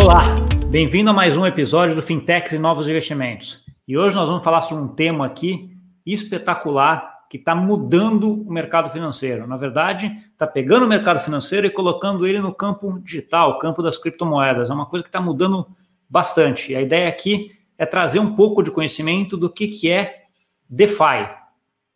Olá, bem-vindo a mais um episódio do Fintechs e Novos Investimentos. E hoje nós vamos falar sobre um tema aqui espetacular que está mudando o mercado financeiro. Na verdade, está pegando o mercado financeiro e colocando ele no campo digital, campo das criptomoedas. É uma coisa que está mudando bastante. E a ideia aqui é trazer um pouco de conhecimento do que, que é DeFi,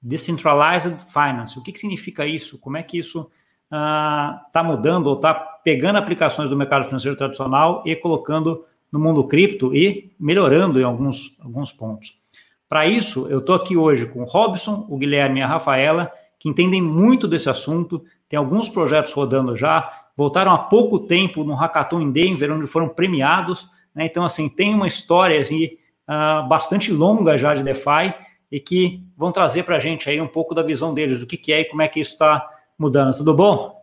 Decentralized Finance. O que, que significa isso? Como é que isso está uh, mudando ou está pegando aplicações do mercado financeiro tradicional e colocando no mundo cripto e melhorando em alguns, alguns pontos. Para isso, eu estou aqui hoje com o Robson, o Guilherme e a Rafaela, que entendem muito desse assunto, tem alguns projetos rodando já, voltaram há pouco tempo no Hackathon em Denver, onde foram premiados, né? então, assim, tem uma história assim, uh, bastante longa já de DeFi e que vão trazer para a gente aí um pouco da visão deles, o que, que é e como é que isso está mudando. Tudo bom?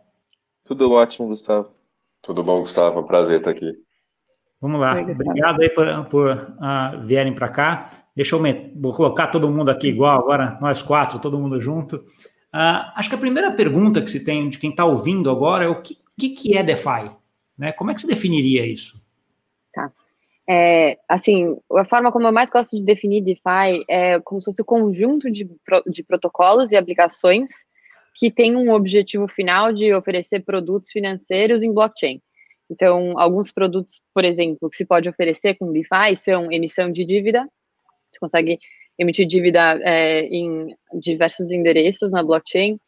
Tudo ótimo, Gustavo. Tudo bom, Gustavo? É um prazer estar aqui. Vamos lá. Obrigado aí por, por uh, vierem para cá. Deixa eu me, vou colocar todo mundo aqui igual agora, nós quatro, todo mundo junto. Uh, acho que a primeira pergunta que se tem de quem está ouvindo agora é o que, que, que é DeFi? Né? Como é que se definiria isso? Tá. É, assim, a forma como eu mais gosto de definir DeFi é como se fosse o um conjunto de, de protocolos e aplicações que tem um objetivo final de oferecer produtos financeiros em blockchain. Então, alguns produtos, por exemplo, que se pode oferecer com DeFi são emissão de dívida. Você consegue emitir dívida é, em diversos endereços na blockchain,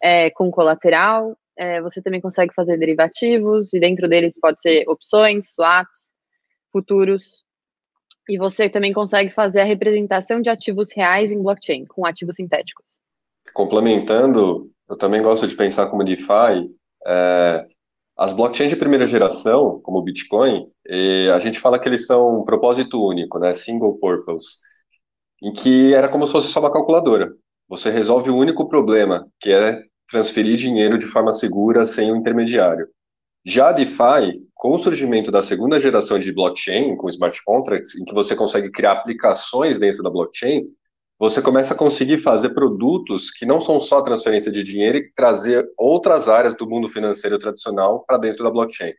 é, com colateral. É, você também consegue fazer derivativos, e dentro deles pode ser opções, swaps, futuros. E você também consegue fazer a representação de ativos reais em blockchain, com ativos sintéticos. Complementando, eu também gosto de pensar como DeFi, é, as blockchains de primeira geração, como o Bitcoin, a gente fala que eles são um propósito único, né, single purpose, em que era como se fosse só uma calculadora. Você resolve o único problema, que é transferir dinheiro de forma segura sem um intermediário. Já a DeFi, com o surgimento da segunda geração de blockchain, com smart contracts, em que você consegue criar aplicações dentro da blockchain, você começa a conseguir fazer produtos que não são só transferência de dinheiro e trazer outras áreas do mundo financeiro tradicional para dentro da blockchain.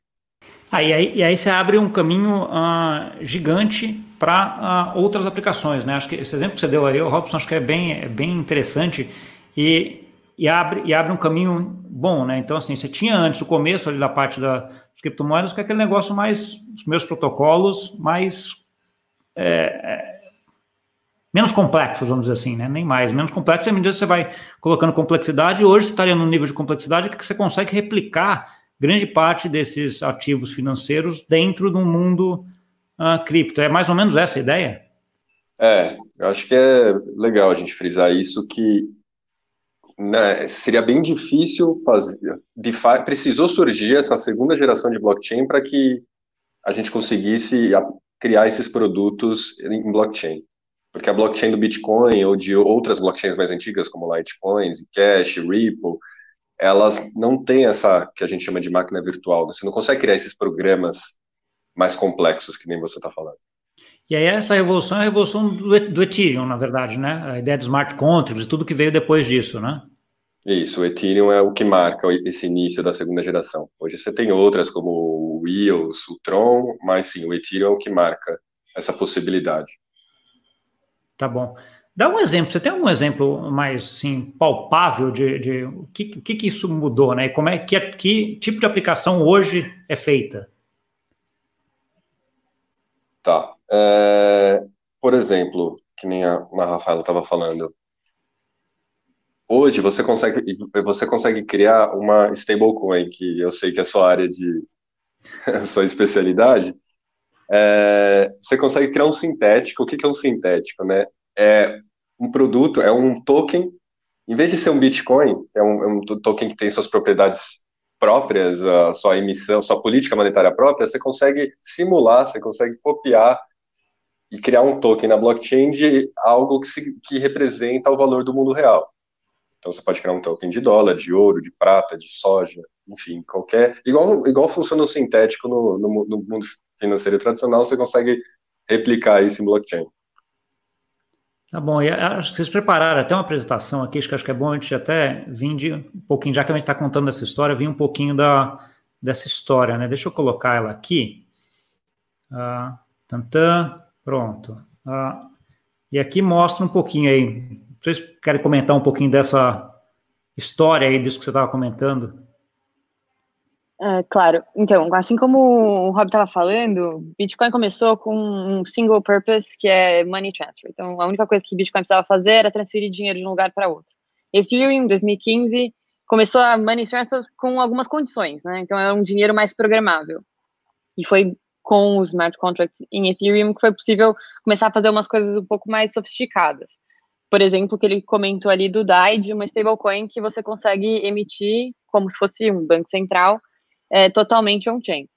Ah, e, aí, e aí você abre um caminho uh, gigante para ah, outras aplicações, né? Acho que esse exemplo que você deu aí, Robson, acho que é bem, é bem interessante e, e, abre, e abre um caminho bom, né? Então, assim, você tinha antes o começo ali da parte das criptomoedas, que é aquele negócio mais, os meus protocolos mais é, menos complexos, vamos dizer assim, né? Nem mais, menos complexos, à medida que você vai colocando complexidade, hoje você estaria num nível de complexidade que você consegue replicar grande parte desses ativos financeiros dentro do mundo uh, cripto. É mais ou menos essa a ideia? É, eu acho que é legal a gente frisar isso, que né, seria bem difícil fazer. Precisou surgir essa segunda geração de blockchain para que a gente conseguisse criar esses produtos em blockchain. Porque a blockchain do Bitcoin ou de outras blockchains mais antigas, como Litecoin, Cash, Ripple, elas não têm essa que a gente chama de máquina virtual. Né? Você não consegue criar esses programas mais complexos que nem você está falando. E aí essa revolução é a revolução do, do, Ethereum, na verdade, né? A ideia de smart contracts e tudo que veio depois disso, né? Isso, o Ethereum é o que marca esse início da segunda geração. Hoje você tem outras como o EOS, o Tron, mas sim, o Ethereum é o que marca essa possibilidade. Tá bom. Dá um exemplo, você tem algum exemplo mais assim, palpável de, de o que, que, que, isso mudou, né? Como é que, que tipo de aplicação hoje é feita? Tá. É, por exemplo, que nem a, a Rafaela estava falando. Hoje você consegue, você consegue criar uma stablecoin, que eu sei que é sua área de sua especialidade, é, você consegue criar um sintético. O que, é um sintético, né? É um produto, é um token, em vez de ser um Bitcoin, é um, é um token que tem suas propriedades próprias, a sua emissão, sua política monetária própria, você consegue simular, você consegue copiar e criar um token na blockchain de algo que, se, que representa o valor do mundo real. Então você pode criar um token de dólar, de ouro, de prata, de soja, enfim, qualquer. Igual, igual funciona o sintético no, no, no mundo financeiro tradicional, você consegue replicar isso em blockchain. Tá bom, e acho que vocês prepararam até uma apresentação aqui, acho que, acho que é bom a gente até vir de um pouquinho, já que a gente está contando essa história, vir um pouquinho da, dessa história, né? Deixa eu colocar ela aqui. Ah, tantã, pronto. Ah, e aqui mostra um pouquinho aí. Vocês querem comentar um pouquinho dessa história aí, disso que você estava comentando? É, claro. Então, assim como o Rob estava falando, Bitcoin começou com um single purpose, que é money transfer. Então, a única coisa que Bitcoin precisava fazer era transferir dinheiro de um lugar para outro. Ethereum, em 2015, começou a money transfer com algumas condições, né? Então, era um dinheiro mais programável. E foi com os smart contracts em Ethereum que foi possível começar a fazer umas coisas um pouco mais sofisticadas. Por exemplo, que ele comentou ali do DAI, de uma stablecoin que você consegue emitir como se fosse um banco central, é, totalmente on-chain.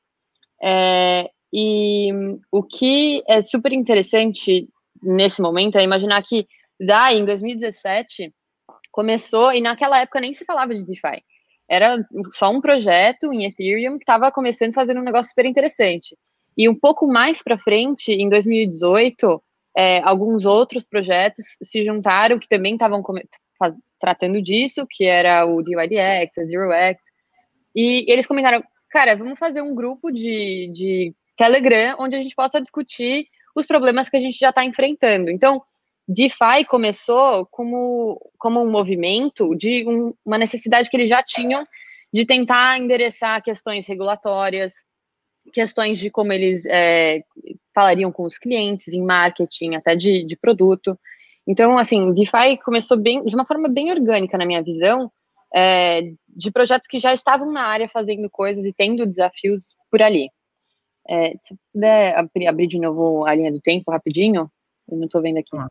É, e o que é super interessante nesse momento é imaginar que DAI, em 2017, começou, e naquela época nem se falava de DeFi. Era só um projeto em Ethereum que estava começando a fazer um negócio super interessante. E um pouco mais para frente, em 2018, é, alguns outros projetos se juntaram que também estavam tratando disso, que era o DYDX, a ZeroX, e eles comentaram, cara, vamos fazer um grupo de, de Telegram onde a gente possa discutir os problemas que a gente já está enfrentando. Então, DeFi começou como, como um movimento de um, uma necessidade que eles já tinham de tentar endereçar questões regulatórias, questões de como eles é, falariam com os clientes, em marketing, até de, de produto. Então, assim, DeFi começou bem, de uma forma bem orgânica, na minha visão, é, de projetos que já estavam na área fazendo coisas e tendo desafios por ali. É, se puder abrir, abrir, de novo a linha do tempo rapidinho, eu não estou vendo aqui. Ah.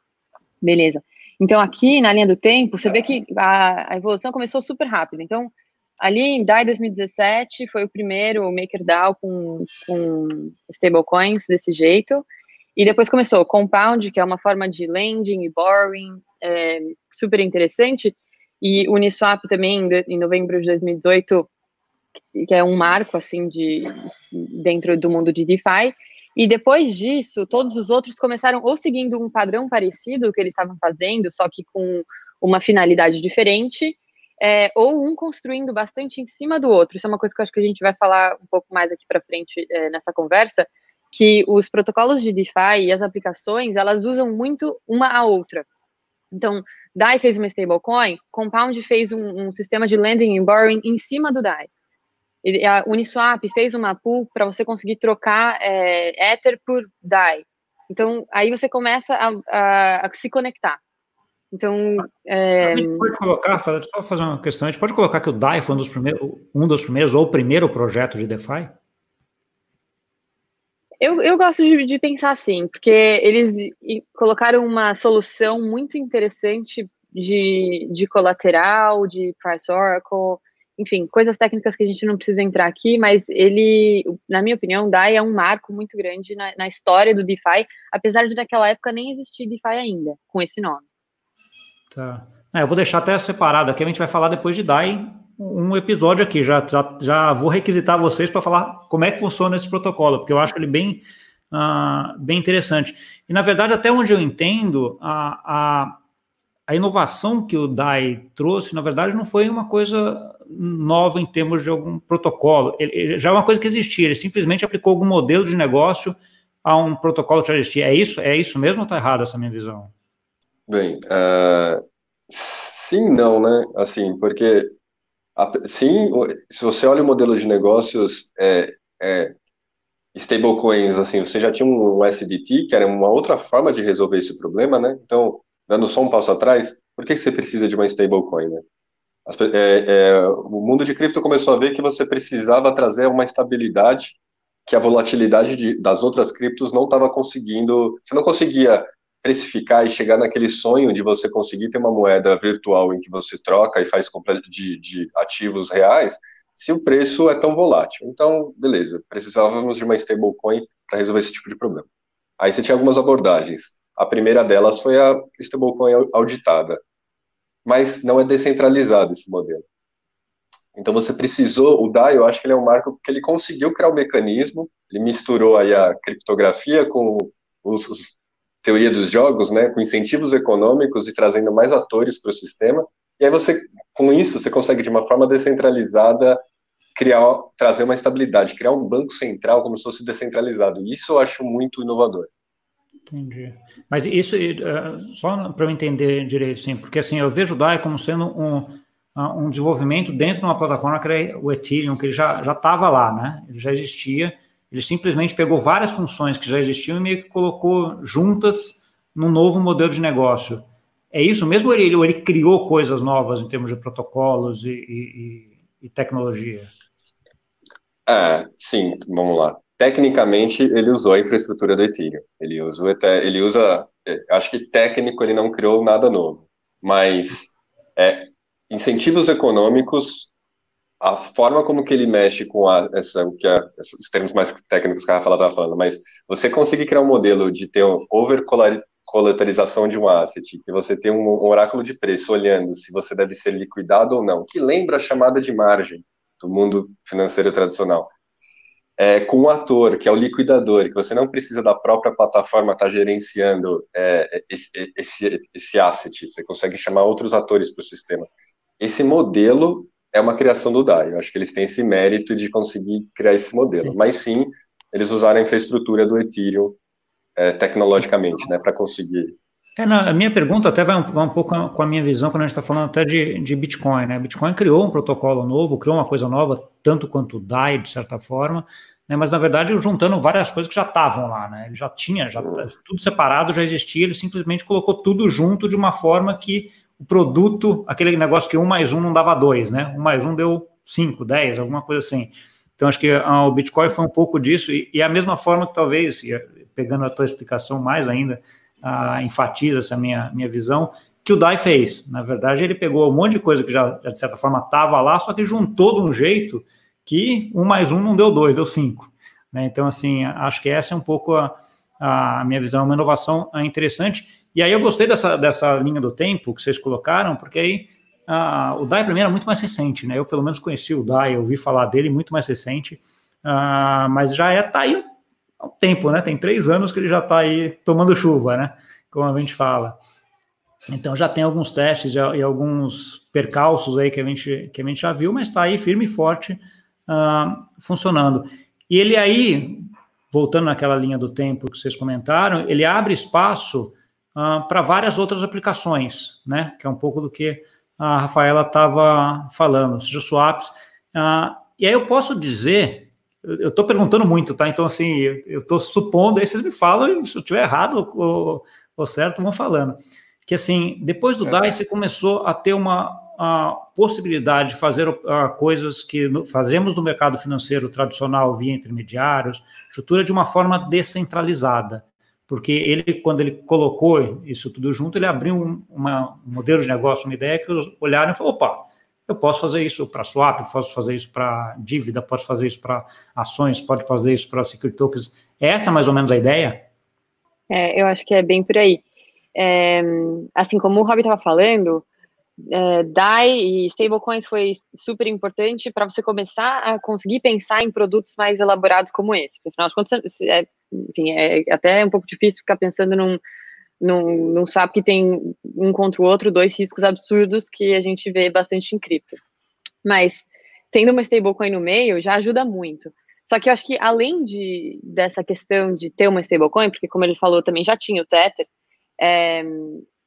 Beleza. Então, aqui na linha do tempo, você vê que a, a evolução começou super rápido. Então, ali em DAI 2017 foi o primeiro MakerDAO com, com stablecoins desse jeito. E depois começou Compound, que é uma forma de lending e borrowing é, super interessante. E Uniswap também, em novembro de 2018, que é um marco, assim, de, dentro do mundo de DeFi. E depois disso, todos os outros começaram ou seguindo um padrão parecido que eles estavam fazendo, só que com uma finalidade diferente, é, ou um construindo bastante em cima do outro. Isso é uma coisa que eu acho que a gente vai falar um pouco mais aqui para frente é, nessa conversa, que os protocolos de DeFi e as aplicações, elas usam muito uma a outra. Então, DAI fez uma stablecoin, Compound fez um, um, sistema de lending and borrowing em cima do DAI. a Uniswap fez uma pool para você conseguir trocar é, Ether por DAI. Então, aí você começa a, a, a se conectar. Então, é... a gente pode colocar, só fazer uma questão, a gente pode colocar que o DAI foi um dos primeiros, um dos primeiros ou o primeiro projeto de DeFi? Eu, eu gosto de, de pensar assim, porque eles colocaram uma solução muito interessante de, de colateral, de price oracle, enfim, coisas técnicas que a gente não precisa entrar aqui, mas ele, na minha opinião, DAI é um marco muito grande na, na história do DeFi, apesar de naquela época nem existir DeFi ainda, com esse nome. Tá. É, eu vou deixar até separado aqui, a gente vai falar depois de DAI um episódio aqui. Já, já, já vou requisitar vocês para falar como é que funciona esse protocolo, porque eu acho ele bem, uh, bem interessante. E, na verdade, até onde eu entendo, a, a, a inovação que o DAI trouxe, na verdade, não foi uma coisa nova em termos de algum protocolo. Ele, ele já é uma coisa que existia, ele simplesmente aplicou algum modelo de negócio a um protocolo que já existia. É isso, é isso mesmo ou está errada essa minha visão? Bem, uh, sim, não, né? Assim, porque Sim, se você olha o modelo de negócios, é, é, stablecoins, assim, você já tinha um SDT, que era uma outra forma de resolver esse problema, né? Então, dando só um passo atrás, por que você precisa de uma stablecoin, né? As, é, é, o mundo de cripto começou a ver que você precisava trazer uma estabilidade que a volatilidade de, das outras criptos não estava conseguindo, você não conseguia precificar e chegar naquele sonho de você conseguir ter uma moeda virtual em que você troca e faz compra de, de ativos reais, se o preço é tão volátil. Então, beleza, precisávamos de uma stablecoin para resolver esse tipo de problema. Aí você tinha algumas abordagens. A primeira delas foi a stablecoin auditada. Mas não é descentralizado esse modelo. Então você precisou, o DAI, eu acho que ele é um marco porque ele conseguiu criar o um mecanismo, ele misturou aí a criptografia com os, os teoria dos jogos, né, com incentivos econômicos e trazendo mais atores para o sistema. E aí você, com isso, você consegue de uma forma descentralizada criar, trazer uma estabilidade, criar um banco central como se fosse descentralizado. Isso eu acho muito inovador. Entendi. Mas isso, uh, só para eu entender direito, sim, porque assim, eu vejo o DAI como sendo um, um desenvolvimento dentro de uma plataforma que era o Ethereum, que ele já estava lá, né? Ele já existia. Ele simplesmente pegou várias funções que já existiam e meio que colocou juntas num novo modelo de negócio. É isso mesmo ou ele, ou ele criou coisas novas em termos de protocolos e, e, e tecnologia? É, sim, vamos lá. Tecnicamente, ele usou a infraestrutura do Ethereum. Ele usa, ele usa é, acho que técnico ele não criou nada novo, mas é, incentivos econômicos, a forma como que ele mexe com a, essa, o que é, os termos mais técnicos que a Rafaela estava falando, mas você conseguir criar um modelo de ter over coletarização de um asset, que você tem um, um oráculo de preço olhando se você deve ser liquidado ou não, que lembra a chamada de margem do mundo financeiro tradicional é, com o ator, que é o liquidador, que você não precisa da própria plataforma estar tá gerenciando é, esse, esse, esse asset, você consegue chamar outros atores para o sistema. Esse modelo é uma criação do DAI, eu acho que eles têm esse mérito de conseguir criar esse modelo, sim. mas sim, eles usaram a infraestrutura do Ethereum é, tecnologicamente, né, para conseguir é, não, a minha pergunta até vai um, vai um, pouco com a minha visão quando a gente está falando até de, de Bitcoin, né? Bitcoin criou um protocolo novo, criou uma coisa nova, tanto quanto o DAI, de certa forma, né? mas na verdade juntando várias coisas que já estavam lá, né? Ele já tinha, já tudo separado, já existia, ele simplesmente colocou tudo junto de uma forma que o produto, aquele negócio que um mais um não dava dois, né? Um mais um deu cinco, dez, alguma coisa assim. Então acho que o Bitcoin foi um pouco disso, e, e a mesma forma que talvez, pegando a tua explicação mais ainda, enfatiza essa minha, minha visão, que o DAI fez. Na verdade, ele pegou um monte de coisa que já, já de certa forma, estava lá, só que juntou de um jeito que um mais um não deu dois, deu cinco. Né? Então, assim, acho que essa é um pouco a, a minha visão, uma inovação interessante. E aí eu gostei dessa, dessa linha do tempo que vocês colocaram, porque aí ah, o DAI para mim era muito mais recente, né? Eu pelo menos conheci o DAI, ouvi falar dele muito mais recente, ah, mas já é tá aí há um tempo, né? Tem três anos que ele já está aí tomando chuva, né? Como a gente fala. Então já tem alguns testes e alguns percalços aí que a gente, que a gente já viu, mas está aí firme e forte uh, funcionando. E ele aí, voltando naquela linha do tempo que vocês comentaram, ele abre espaço uh, para várias outras aplicações, né? Que é um pouco do que a Rafaela estava falando, seja swaps. Uh, e aí eu posso dizer eu estou perguntando muito, tá? Então, assim, eu estou supondo, aí vocês me falam, se eu estiver errado ou, ou, certo, vão falando. Que, assim, depois do é. DAI, você começou a ter uma a possibilidade de fazer uh, coisas que no, fazemos no mercado financeiro tradicional via intermediários, estrutura de uma forma descentralizada. Porque ele, quando ele colocou isso tudo junto, ele abriu um, uma, um modelo de negócio, uma ideia que olharam e falaram, opa, eu posso fazer isso para swap, posso fazer isso para dívida, posso fazer isso para ações, pode fazer isso para security tokens. Essa é mais ou menos a ideia? É, eu acho que é bem por aí. É, assim como o Rob estava falando, é, DAI e stablecoins foi super importante para você começar a conseguir pensar em produtos mais elaborados como esse. Porque, afinal de contas, é, enfim, é até um pouco difícil ficar pensando num, não, não sabe que tem um contra o outro dois riscos absurdos que a gente vê bastante em cripto. Mas tendo uma stablecoin no meio já ajuda muito. Só que eu acho que além de, dessa questão de ter uma stablecoin, porque como ele falou também já tinha o Tether, é,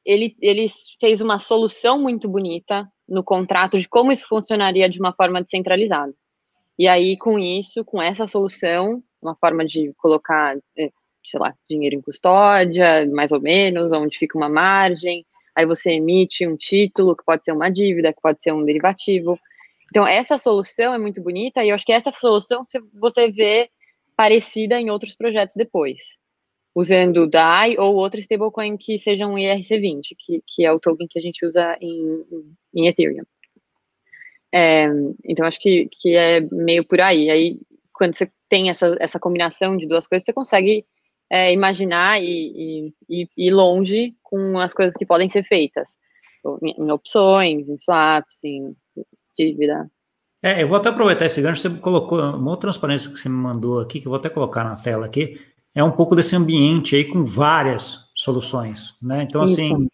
ele, ele fez uma solução muito bonita no contrato de como isso funcionaria de uma forma descentralizada. E aí, com isso, com essa solução, uma forma de colocar é, sei lá, dinheiro em custódia, mais ou menos, onde fica uma margem, aí você emite um título, que pode ser uma dívida, que pode ser um derivativo. Então, essa solução é muito bonita, e eu acho que essa solução você vê parecida em outros projetos depois, usando DAI ou outro stablecoin que seja um ERC20, que, que é o token que a gente usa em, em Ethereum. É, então, acho que, que é meio por aí. Aí, quando você tem essa, essa combinação de duas coisas, você consegue é, imaginar e, e, e, ir longe com as coisas que podem ser feitas. Em, em opções, em swaps, em dívida. É, eu vou até aproveitar esse gancho, você colocou uma outra transparência que você me mandou aqui, que eu vou até colocar na tela aqui, é um pouco desse ambiente aí com várias soluções, né? Então, assim, Isso.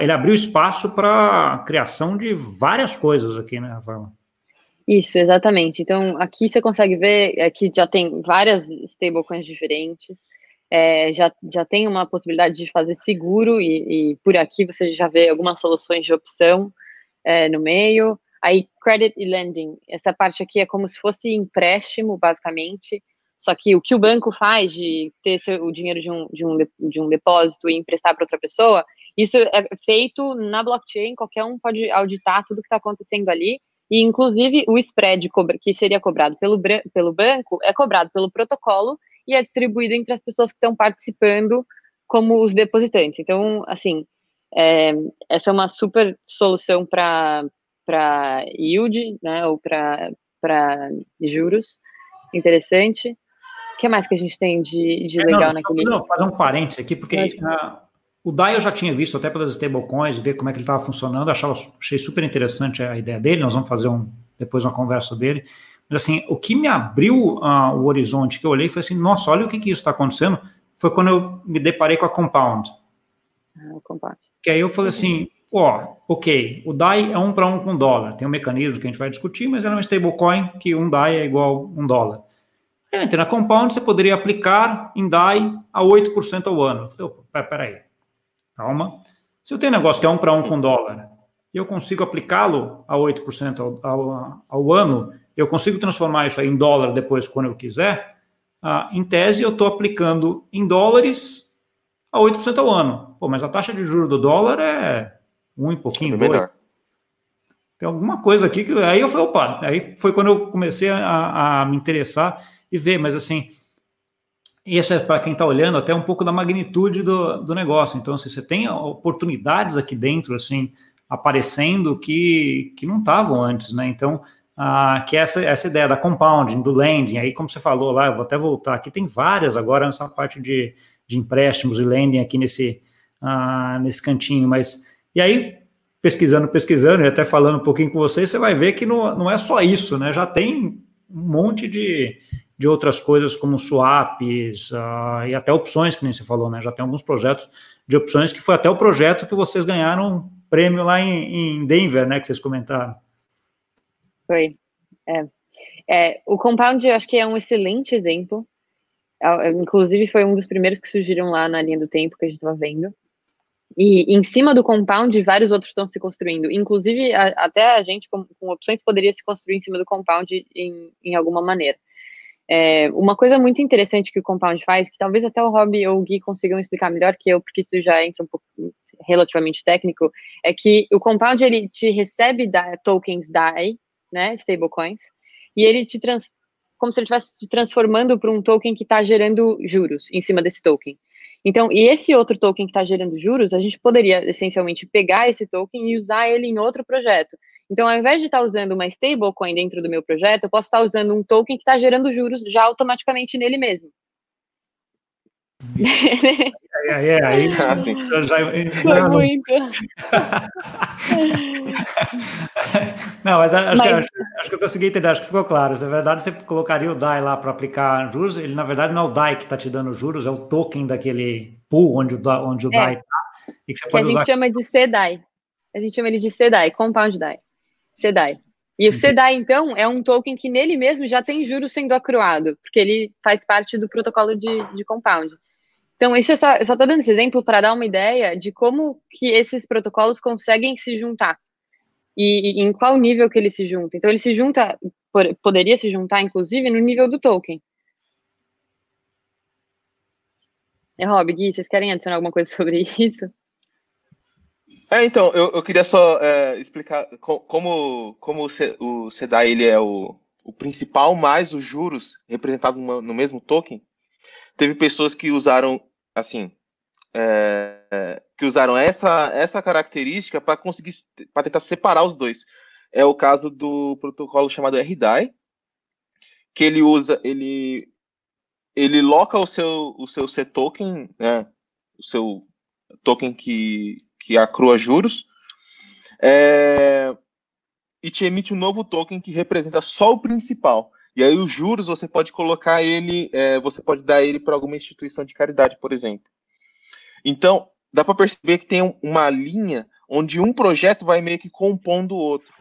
ele abriu espaço para a criação de várias coisas aqui, né, Rafael? Isso, exatamente. Então, aqui você consegue ver é, que já tem várias stablecoins diferentes, é, já, já tem uma possibilidade de fazer seguro, e, e, por aqui você já vê algumas soluções de opção é, no meio. Aí, credit e lending, essa parte aqui é como se fosse empréstimo, basicamente, só que o que o banco faz de ter o dinheiro de um, de um, de um depósito e emprestar para outra pessoa, isso é feito na blockchain, qualquer um pode auditar tudo que está acontecendo ali, e inclusive o spread que seria cobrado pelo, pelo banco é cobrado pelo protocolo e é distribuído entre as pessoas que estão participando como os depositantes. Então, assim, é, essa é uma super solução para yield, né, ou para juros, interessante. O que mais que a gente tem de, de legal é, não, naquele... Não, fazer um parênteses aqui, porque uh, o DAI eu já tinha visto até pelas stablecoins, ver como é que ele estava funcionando, achava, achei super interessante a ideia dele, nós vamos fazer um, depois uma conversa dele. Mas assim, o que me abriu uh, o horizonte que eu olhei foi assim, nossa, olha o que, que isso está acontecendo, foi quando eu me deparei com a Compound. Ah, Compound. Que aí eu falei assim, ó, ok, o DAI é um para um com dólar, tem um mecanismo que a gente vai discutir, mas ela é uma stablecoin que um DAI é igual a um dólar. Entre na Compound, você poderia aplicar em DAI a 8% ao ano. Eu falei, peraí, calma. Se eu tenho um negócio que é um para um com dólar, e eu consigo aplicá-lo a 8% ao, ao, ao, ano, eu consigo transformar isso em dólar depois, quando eu quiser, ah, em tese eu estou aplicando em dólares a 8% ao ano. Pô, mas a taxa de juros do dólar é um e pouquinho, é dois. Tem alguma coisa aqui que. Aí eu falei, opa, aí foi quando eu comecei a, a me interessar e ver, mas assim, isso é para quem está olhando até um pouco da magnitude do, do negócio. Então, assim, você tem oportunidades aqui dentro, assim, aparecendo que, que não estavam antes, né? Então, ah, que é essa, essa ideia da compounding, do lending, aí como você falou lá, eu vou até voltar aqui, tem várias agora nessa parte de, de empréstimos e lending aqui nesse, ah, nesse cantinho, mas, e aí, pesquisando, pesquisando, e até falando um pouquinho com vocês, você vai ver que não, não é só isso, né? Já tem um monte de, de outras coisas como swaps uh, e até opções, que nem você falou, né? Já tem alguns projetos de opções que foi até o projeto que vocês ganharam prêmio lá em, em Denver, né? Que vocês comentaram. Foi. É. é. o Compound, eu acho que é um excelente exemplo. É, inclusive, foi um dos primeiros que surgiram lá na linha do tempo que a gente estava vendo. E em cima do compound, vários outros estão se construindo. Inclusive, a, até a gente, com, com, opções, poderia se construir em cima do compound em, em alguma maneira. É, uma coisa muito interessante que o Compound faz, que talvez até o Rob ou o Gui consigam explicar melhor que eu, porque isso já entra um pouco relativamente técnico, é que o Compound ele te recebe da, tokens DAI, né, stablecoins, e ele te trans, como se ele estivesse te transformando para um token que está gerando juros em cima desse token. Então, e esse outro token que está gerando juros, a gente poderia essencialmente pegar esse token e usar ele em outro projeto. Então, ao invés de estar usando uma stablecoin dentro do meu projeto, eu posso estar usando um token que está gerando juros já automaticamente nele mesmo. É, é, aí, assim. já, Foi não, muito. não, mas, acho, mas... Que, acho, acho, que eu consegui entender, acho que ficou claro. Se é verdade, você colocaria o DAI lá para aplicar juros, ele na verdade não é o DAI que está te dando juros, é o token daquele pool onde o, onde o é. DAI está. Que, que a gente usar... chama de CDAI. A gente chama ele de CDAI, Compound DAI. CDAI. E o CDAI, então, é um token que nele mesmo já tem juros sendo acruado, porque ele faz parte do protocolo de, de compound. Então, isso eu só estou dando esse exemplo para dar uma ideia de como que esses protocolos conseguem se juntar. E, e, em qual nível que ele se junta. Então, ele se junta, por, poderia se juntar, inclusive, no nível do token. É, Rob, Gui, vocês querem adicionar alguma coisa sobre isso? É, então, eu, eu queria só é, explicar como, como o SEDAI ele é o, o principal, mais os juros representados no, mesmo token. Teve pessoas que usaram, assim, é, que usaram essa, essa característica para conseguir, para tentar separar os dois. É o caso do protocolo chamado RDAI, que ele usa, ele, ele loca o seu, o seu C token, né, o seu token que, que acrua juros, é, e te emite um novo token que representa só o principal. E aí os juros você pode colocar ele, é, você pode dar ele para alguma instituição de caridade, por exemplo. Então dá para perceber que tem uma linha onde um projeto vai meio que compondo o outro.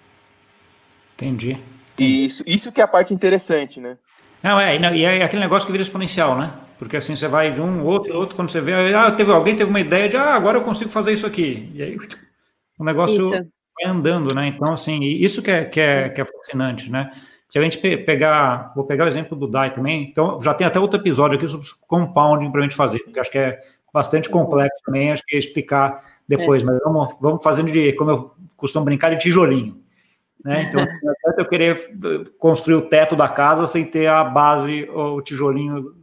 Entendi. E isso, isso que é a parte interessante, né? Não, é, e é aquele negócio que vira exponencial, né? Porque assim você vai de um, outro, outro, quando você vê, ah, teve, alguém teve uma ideia de, ah, agora eu consigo fazer isso aqui. E aí o negócio isso. vai andando, né? Então, assim, isso que é, que é, que é fascinante, né? Se a gente pegar, vou pegar o exemplo do DAI também, então já tem até outro episódio aqui sobre compounding para a gente fazer, porque acho que é bastante complexo também, acho que é explicar depois, é. mas vamos, vamos fazendo de, como eu costumo brincar, de tijolinho. Né? Então, não eu querer construir o teto da casa sem ter a base, o tijolinho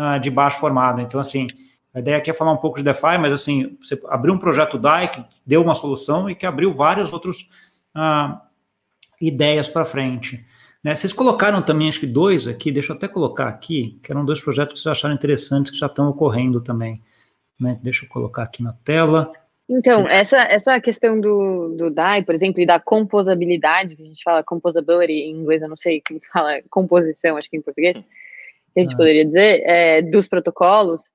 uh, de baixo formado. Então, assim, a ideia aqui é falar um pouco de DeFi, mas, assim, você abriu um projeto DAI que deu uma solução e que abriu várias outras uh, ideias para frente. Né? Vocês colocaram também, acho que dois aqui, deixa eu até colocar aqui, que eram dois projetos que vocês acharam interessantes, que já estão ocorrendo também. Né? Deixa eu colocar aqui na tela. Então, essa, essa questão do, do DAI, por exemplo, e da composabilidade, que a gente fala composability em inglês, eu não sei como fala composição, acho que em português, que a gente ah. poderia dizer, é, dos protocolos,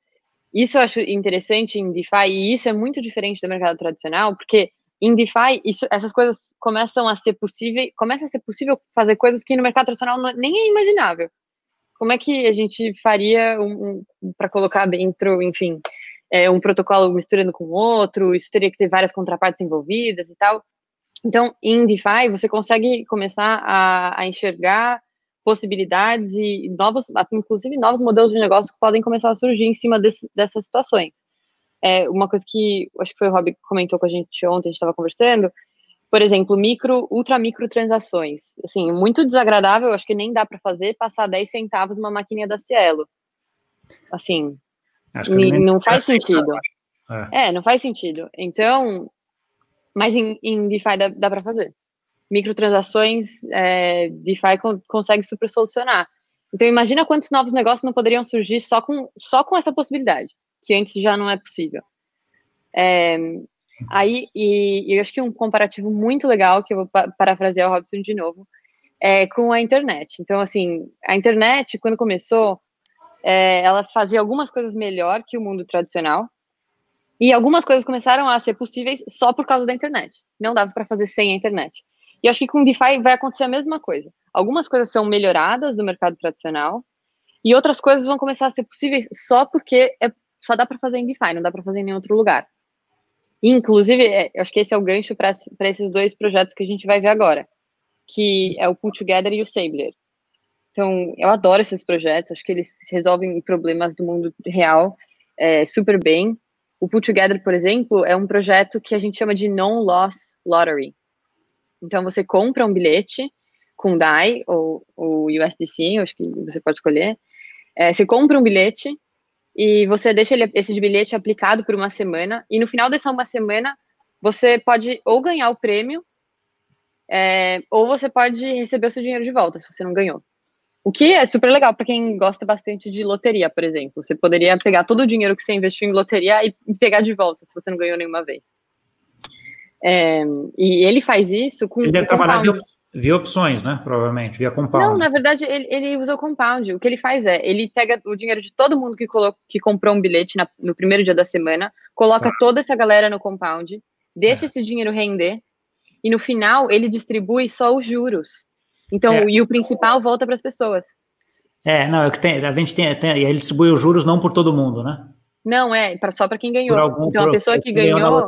isso eu acho interessante em DeFi, e isso é muito diferente do mercado tradicional, porque em DeFi, isso, essas coisas começam a ser possível, começa a ser possível fazer coisas que no mercado tradicional não, nem é imaginável. Como é que a gente faria um, um para colocar dentro, enfim, é, um protocolo misturando com outro, isso teria que ter várias contrapartes envolvidas e tal. Então, em DeFi, você consegue começar a, a enxergar possibilidades e novos, inclusive novos modelos de negócio que podem começar a surgir em cima desse, dessas situações. É, uma coisa que acho que foi o Rob que comentou com a gente ontem, a gente estava conversando, por exemplo, micro, ultra micro transações. Assim, muito desagradável, acho que nem dá para fazer passar 10 centavos numa maquininha da Cielo. Assim, não faz sentido. É. é. não faz sentido. Então, mas em, em DeFi dá, dá para fazer. Microtransações, é, DeFi con consegue super solucionar. Então, imagina quantos novos negócios não poderiam surgir só com, só com essa possibilidade, que antes já não é possível. É, aí, e, e, eu acho que um comparativo muito legal, que eu vou parafrasear o Robson de novo, é com a internet. Então, assim, a internet, quando começou, é, ela fazia algumas coisas melhor que o mundo tradicional. E algumas coisas começaram a ser possíveis só por causa da internet. Não dava para fazer sem a internet. E acho que com DeFi vai acontecer a mesma coisa. Algumas coisas são melhoradas do mercado tradicional e outras coisas vão começar a ser possíveis só porque é, só dá para fazer em DeFi, não dá para fazer em nenhum outro lugar. Inclusive, é, acho que esse é o gancho para esses dois projetos que a gente vai ver agora, que é o Pull Together e o Sabler. Então, eu adoro esses projetos, acho que eles resolvem problemas do mundo real é, super bem. O Put Together, por exemplo, é um projeto que a gente chama de Non-Loss Lottery. Então, você compra um bilhete com DAI ou, ou USDC, acho que você pode escolher. É, você compra um bilhete e você deixa ele, esse bilhete aplicado por uma semana, e no final dessa uma semana, você pode ou ganhar o prêmio, é, ou você pode receber o seu dinheiro de volta, se você não ganhou. O que é super legal para quem gosta bastante de loteria, por exemplo. Você poderia pegar todo o dinheiro que você investiu em loteria e pegar de volta, se você não ganhou nenhuma vez. É, e ele faz isso com. Ele deve trabalhar via, via, opções, né? Provavelmente, via compound. Não, na verdade, ele, ele usa o compound. O que ele faz é, ele pega o dinheiro de todo mundo que, colocou, que comprou um bilhete na, no primeiro dia da semana, coloca tá. toda essa galera no compound, deixa é. esse dinheiro render, e no final ele distribui só os juros. Então, é. e o principal volta para as pessoas. É, não, é que tem, a gente tem, tem, ele distribui os juros não por todo mundo, né? Não, é pra, só para quem ganhou. Algum, então, a pessoa que ganhou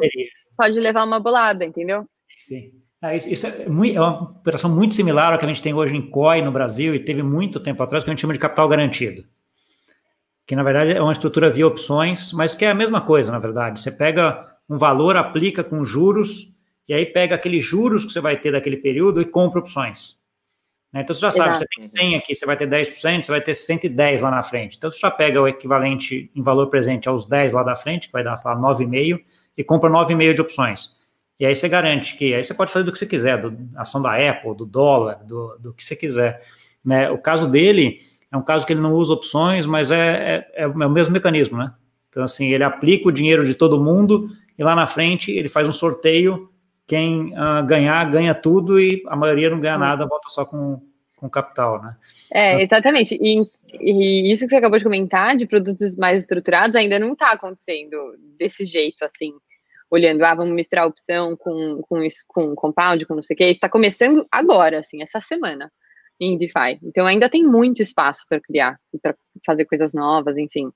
pode levar uma bolada, entendeu? Sim. Ah, isso, isso é, muito, é, uma operação muito similar ao que a gente tem hoje em COI no Brasil e teve muito tempo atrás, que a gente chama de capital garantido. Que, na verdade, é uma estrutura via opções, mas que é a mesma coisa, na verdade. Você pega um valor, aplica com juros, e aí pega aqueles juros que você vai ter daquele período e compra opções. Né? Então, você já sabe, Exato. você tem 100 aqui, você vai ter 10%, você vai ter 110 lá na frente. Então, você já pega o equivalente em valor presente aos 10 lá da frente, que vai dar, sei lá, 9,5, e compra 9,5 de opções. E aí você garante que, aí você pode fazer do que você quiser, do, ação da Apple, do dólar, do, do que você quiser. Né? O caso dele é um caso que ele não usa opções, mas é, é, é o mesmo mecanismo, né? Então, assim, ele aplica o dinheiro de todo mundo e lá na frente ele faz um sorteio quem uh, ganhar, ganha tudo e a maioria não ganha hum. nada, volta só com, com capital, né? É, exatamente. E, e, isso que você acabou de comentar, de produtos mais estruturados, ainda não está acontecendo desse jeito, assim. Olhando, ah, vamos misturar opção com, com, isso, com compound, com não sei o que. Isso está começando agora, assim, essa semana em DeFi. Então ainda tem muito espaço para criar para fazer coisas novas, enfim.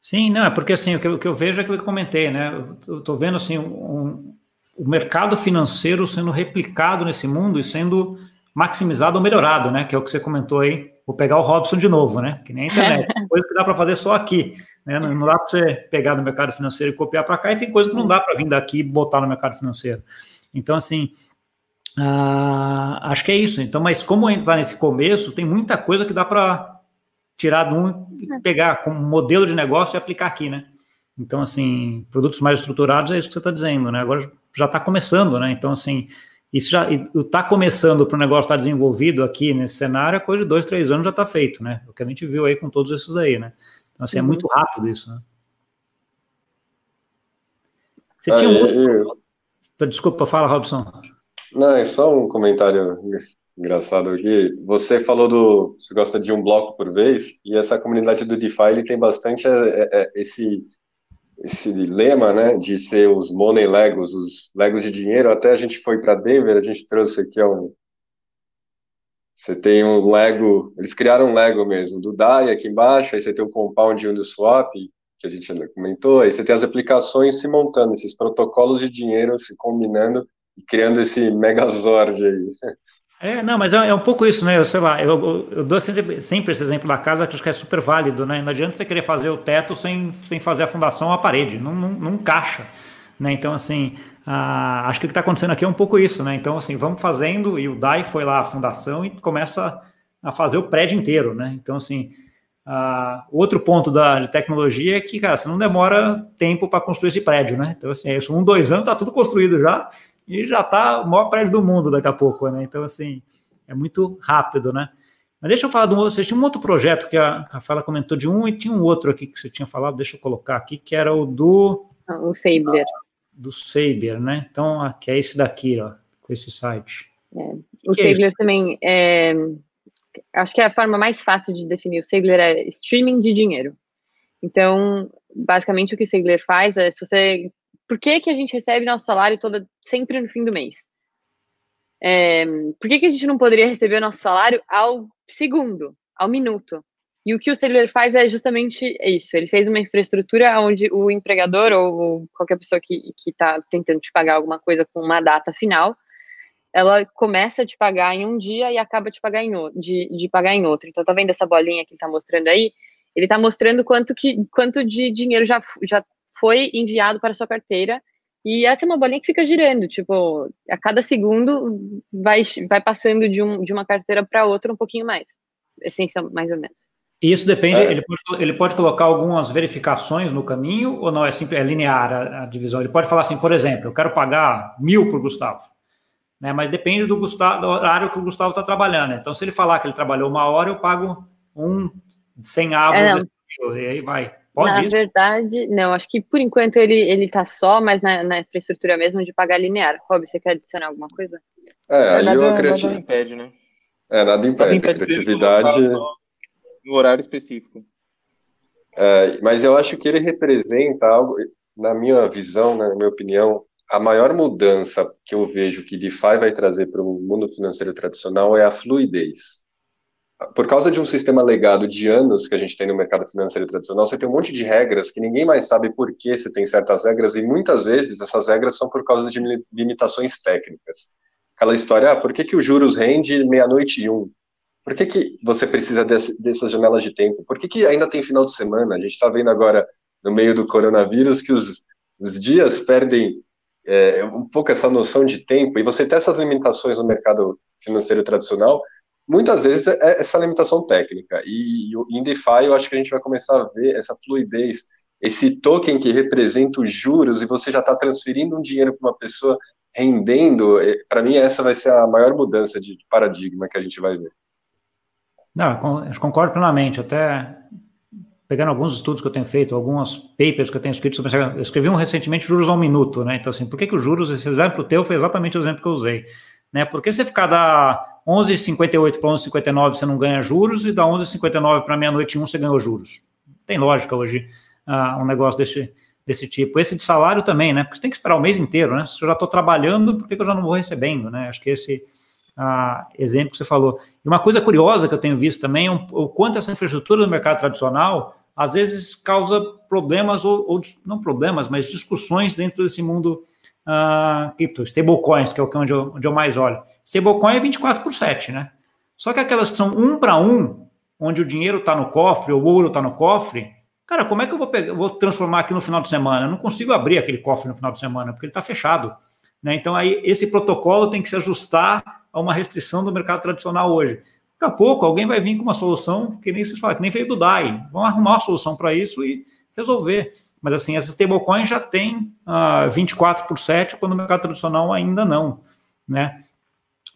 Sim, não, é porque assim, o que, o que eu vejo é aquilo que eu comentei, né? Eu estou vendo assim um, o mercado financeiro sendo replicado nesse mundo e sendo maximizado ou melhorado, né? Que é o que você comentou aí. Vou pegar o Robson de novo, né? Que nem a internet. coisa que dá para fazer só aqui. Né? Não, não dá para você pegar no mercado financeiro e copiar para cá, e tem coisa que não dá para vir daqui e botar no mercado financeiro. Então, assim, uh, acho que é isso. Então, mas como entrar nesse começo, tem muita coisa que dá para tirar de um e é. pegar como modelo de negócio e aplicar aqui, né? Então, assim, produtos mais estruturados é isso que você está dizendo, né? Agora já está começando, né? Então, assim, isso já está começando para o negócio estar tá desenvolvido aqui nesse cenário, a coisa de dois, três anos já está feito, né? O que a gente viu aí com todos esses aí, né? Então, assim, é uhum. é muito rápido isso, né? Você ah, tinha um outro... eu... Desculpa, fala, Robson. Não, é só um comentário engraçado aqui. Você falou do... Você gosta de um bloco por vez, e essa comunidade do DeFi, ele tem bastante é, é, é esse esse lema, né, de ser os money legos, os legos de dinheiro. Até a gente foi para Denver, a gente trouxe aqui um. Você tem um Lego, eles criaram um Lego mesmo, do DAI aqui embaixo, aí você tem o Compound Uniswap, que a gente comentou, aí você tem as aplicações se montando, esses protocolos de dinheiro se combinando e criando esse megazord aí. É, não, mas é, é, um pouco isso, né? Eu sei lá, eu, eu dou sempre, sempre, esse exemplo da casa que acho que é super válido, né? Não adianta você querer fazer o teto sem, sem fazer a fundação ou a parede, não, não, não encaixa. Né? Então, assim, acho que o que está acontecendo aqui é um pouco isso, né? Então, assim, vamos fazendo, e o DAI foi lá a fundação e começa a fazer o prédio inteiro, né? Então, assim, outro ponto da, de tecnologia é que, cara, você não demora tempo para construir esse prédio, né? Então, assim, é isso, um, dois anos, está tudo construído já, e já está o maior prédio do mundo daqui a pouco, né? Então, assim, é muito rápido, né? Mas deixa eu falar de um outro. Você tinha um outro projeto que a Rafaela comentou de um e tinha um outro aqui que você tinha falado, deixa eu colocar aqui, que era o do. Ah, o Saber. do Saber, né? Então, que é esse daqui, ó, com esse site. É. O que Saber é também é. Acho que é a forma mais fácil de definir. O Saber é streaming de dinheiro. Então, basicamente, o que o Saber faz é se você por que, que a gente recebe nosso salário todo, sempre no fim do mês? É, por que, que a gente não poderia receber o nosso salário ao segundo, ao minuto? E o que o Cellular faz é justamente isso. Ele fez uma infraestrutura onde o empregador ou qualquer pessoa que está tentando te pagar alguma coisa com uma data final, ela começa a te pagar em um dia e acaba de pagar em outro, de, de pagar em outro. Então, tá vendo essa bolinha que ele está mostrando aí? Ele está mostrando quanto, que, quanto de dinheiro já, já foi enviado para sua carteira. E essa é uma bolinha que fica girando, tipo, a cada segundo vai, vai passando de, um, de uma carteira para outra um pouquinho mais. Essência, mais ou menos. E isso depende, é. ele, pode, ele pode colocar algumas verificações no caminho ou não é, simples, é linear a, a, divisão? Ele pode falar assim, por exemplo, eu quero pagar mil por Gustavo, né? mas depende do, Gustavo, do horário que o Gustavo está trabalhando. Então, se ele falar que ele trabalhou uma hora, eu pago um 100 avos, é, e aí vai. Pode na isso? verdade, não, acho que por enquanto ele, ele tá só, mas na, na infraestrutura mesmo de pagar linear. Rob, você quer adicionar alguma coisa? É, aí nada, eu acredito. Nada impede, né? É, nada impede. Nada impede criatividade. No horário específico. É, mas eu acho que ele representa algo, na minha visão, né, na minha opinião, a maior mudança que eu vejo que DeFi vai trazer para o mundo financeiro tradicional é a fluidez por causa de um sistema legado de anos que a gente tem no mercado financeiro tradicional, você tem um monte de regras que ninguém mais sabe por que você tem certas regras, e muitas vezes essas regras são por causa de limitações técnicas. Aquela história, ah, por que, que o juros rende meia-noite e um? Por que, que você precisa desse, dessas janelas de tempo? Por que, que ainda tem final de semana? A gente está vendo agora, no meio do coronavírus, que os, os dias perdem é, um pouco essa noção de tempo, e você tem essas limitações no mercado financeiro tradicional, muitas vezes é essa limitação técnica. E em DeFi eu acho que a gente vai começar a ver essa fluidez, esse token que representa os juros e você já está transferindo um dinheiro para uma pessoa rendendo. É, para mim, essa vai ser a maior mudança de paradigma que a gente vai ver. Não, eu concordo plenamente. Até pegando alguns estudos que eu tenho feito, algumas papers que eu tenho escrito sobre Eu escrevi um recentemente juros ao minuto, né? Então, assim, por que, que os juros, esse exemplo teu foi exatamente o exemplo que eu usei. Né? Por que você ficar da 11,58 para 11,59 você não ganha juros e da 11,59 para meia-noite 1 você ganhou juros. Tem lógica hoje uh, um negócio desse, desse tipo. Esse de salário também, né? Porque você tem que esperar o mês inteiro, né? Se eu já estou trabalhando, por que, que, eu já não vou recebendo, né? Acho que esse ah, exemplo que você falou. E uma coisa curiosa que eu tenho visto também é um, o quanto essa infraestrutura do mercado tradicional às vezes causa problemas, ou, ou não problemas, mas discussões dentro desse mundo uh, cripto, stablecoins, que é o que é onde eu, onde eu mais olho. Stablecoin é 24 por 7, né? Só que aquelas que são um para um, onde o dinheiro está no cofre, ou o ouro está no cofre, cara, como é que eu vou, pegar, vou transformar aqui no final de semana? Eu não consigo abrir aquele cofre no final de semana, porque ele está fechado. Né? Então, aí, esse protocolo tem que se ajustar a uma restrição do mercado tradicional hoje. Daqui a pouco alguém vai vir com uma solução que nem se fala, que nem veio do DAI. Vamos arrumar uma solução para isso e resolver. Mas assim, as stablecoins já tem uh, 24 por 7, quando o mercado tradicional ainda não. Né?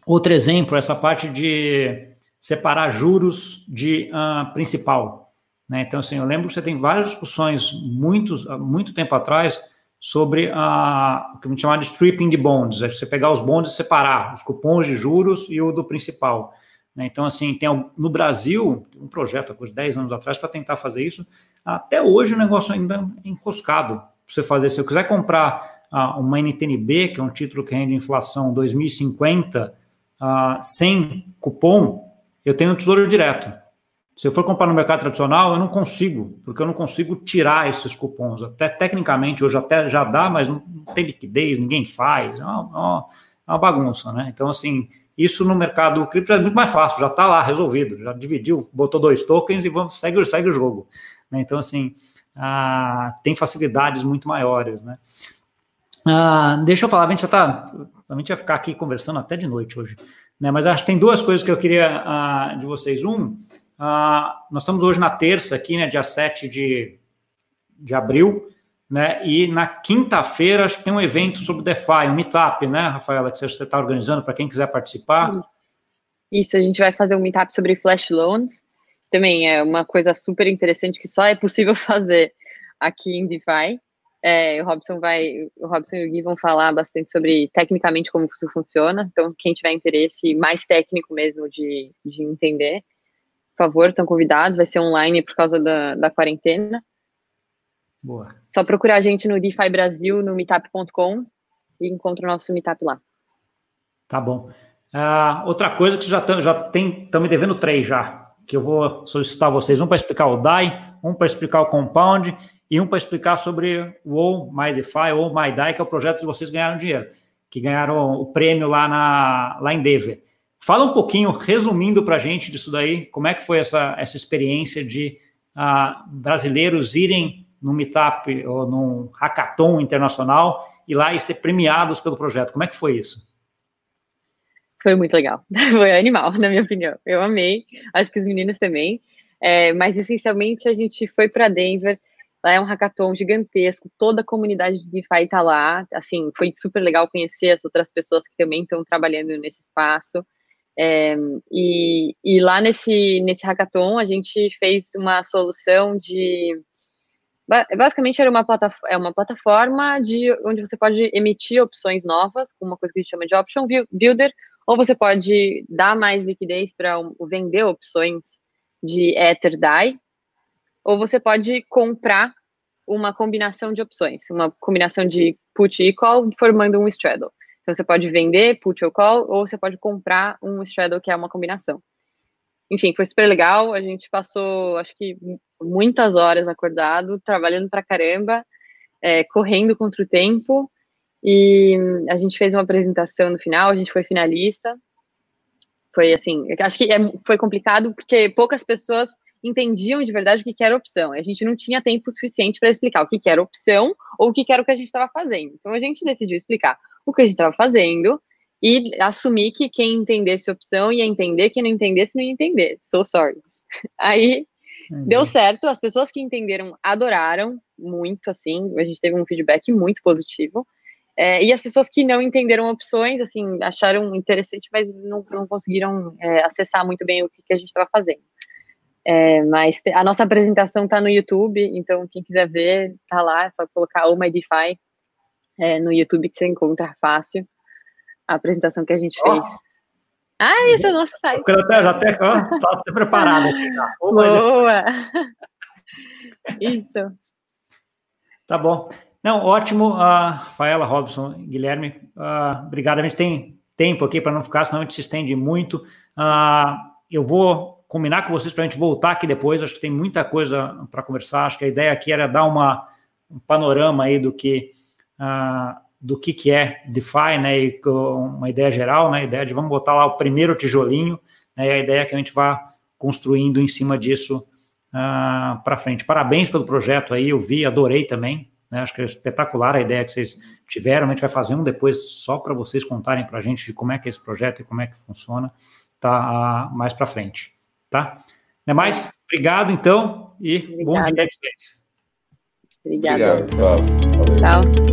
Outro exemplo, essa parte de separar juros de uh, principal. Né? Então, assim, eu lembro que você tem várias discussões muito, muito tempo atrás sobre a, o que a gente chama de stripping de bonds, é você pegar os bonds e separar os cupons de juros e o do principal. Né? Então, assim, tem no Brasil um projeto há coisa 10 anos atrás para tentar fazer isso. Até hoje o negócio ainda é enroscado para você fazer. Se eu quiser comprar uh, uma NTNB, que é um título que rende inflação 2050, uh, sem cupom, eu tenho um tesouro direto. Se eu for comprar no mercado tradicional, eu não consigo, porque eu não consigo tirar esses cupons. Até tecnicamente hoje até já dá, mas não tem liquidez, ninguém faz. É uma, é é uma bagunça, né? Então, assim, isso no mercado cripto é muito mais fácil, já está lá resolvido, já dividiu, botou dois tokens e vamos, segue, segue o jogo. Né? Então, assim, ah, tem facilidades muito maiores. Né? Ah, deixa eu falar, a gente já está. A gente vai ficar aqui conversando até de noite hoje. Né? Mas acho que tem duas coisas que eu queria ah, de vocês. Um, ah, nós estamos hoje na terça, aqui, né, dia 7 de, de abril né? E na quinta-feira acho que tem um evento sobre DeFi, um meetup, né, Rafaela, que você está organizando para quem quiser participar. Isso, a gente vai fazer um meetup sobre flash loans. Também é uma coisa super interessante que só é possível fazer aqui em DeFi. É, o Robson vai, o Robson e o Gui vão falar bastante sobre tecnicamente como isso funciona. Então, quem tiver interesse mais técnico mesmo de, de entender, por favor, estão convidados. Vai ser online por causa da, da quarentena. Boa. Só procurar a gente no DeFi Brasil, no meetup.com e encontra o nosso meetup lá. Tá bom. Uh, outra coisa que já, já tem, estão me devendo três já, que eu vou solicitar vocês. Um para explicar o DAI, um para explicar o Compound e um para explicar sobre o All My DeFi, ou My DAI, que é o projeto que vocês ganharam dinheiro, que ganharam o prêmio lá, na, lá em Denver. Fala um pouquinho, resumindo para a gente disso daí, como é que foi essa, essa experiência de uh, brasileiros irem num meetup ou num hackathon internacional e lá e ser premiados pelo projeto. Como é que foi isso? Foi muito legal. Foi animal, na minha opinião. Eu amei. Acho que os meninos também. É, mas essencialmente a gente foi para Denver. Lá é um hackathon gigantesco. Toda a comunidade de DeFi está lá. Assim, foi super legal conhecer as outras pessoas que também estão trabalhando nesse espaço. É, e, e lá nesse, nesse hackathon a gente fez uma solução de basicamente era uma plataforma, é uma plataforma de onde você pode emitir opções novas, com uma coisa que a gente chama de option builder, ou você pode dar mais liquidez para vender opções de Ether DAI, ou você pode comprar uma combinação de opções, uma combinação de put e call formando um straddle. Então você pode vender put ou call, ou você pode comprar um straddle que é uma combinação. Enfim, foi super legal. A gente passou, acho que muitas horas acordado, trabalhando pra caramba, é, correndo contra o tempo. E a gente fez uma apresentação no final, a gente foi finalista. Foi assim, acho que é, foi complicado porque poucas pessoas entendiam de verdade o que, era opção. A gente não tinha tempo suficiente para explicar o que, que era opção ou o que, que era o que a gente estava fazendo. Então a gente decidiu explicar o que a gente estava fazendo e assumir que quem entendesse opção ia entender, quem não entendesse não ia entender. So sorry. Aí Uhum. Deu certo, as pessoas que entenderam adoraram muito, assim, a gente teve um feedback muito positivo. É, e as pessoas que não entenderam opções, assim, acharam interessante, mas não, não conseguiram é, acessar muito bem o que, que a gente estava fazendo. É, mas a nossa apresentação está no YouTube, então quem quiser ver, tá lá, é só colocar Oh My DeFi é, no YouTube que você encontra fácil a apresentação que a gente oh. fez ah, esse é o nosso site. Eu até, já até, ó, tá até preparado. Boa! Isso. Tá bom. Não, ótimo, uh, Rafaela, Robson, Guilherme, uh, obrigado. A gente tem tempo aqui para não ficar, senão a gente se estende muito. Uh, eu vou combinar com vocês para a gente voltar aqui depois. Acho que tem muita coisa para conversar. Acho que a ideia aqui era dar uma, um panorama aí do que uh, do que, que é DeFi, né? E uma ideia geral, né? A ideia de vamos botar lá o primeiro tijolinho, né? E a ideia é que a gente vá construindo em cima disso uh, para frente. Parabéns pelo projeto aí, eu vi, adorei também. Né? Acho que é espetacular a ideia que vocês tiveram. A gente vai fazer um depois só para vocês contarem para a gente de como é que é esse projeto e como é que funciona, tá? Mais para frente tá? Não é mais? Obrigado, então, e Obrigada. bom dia a vocês. Obrigada. Obrigado, tchau. Tchau.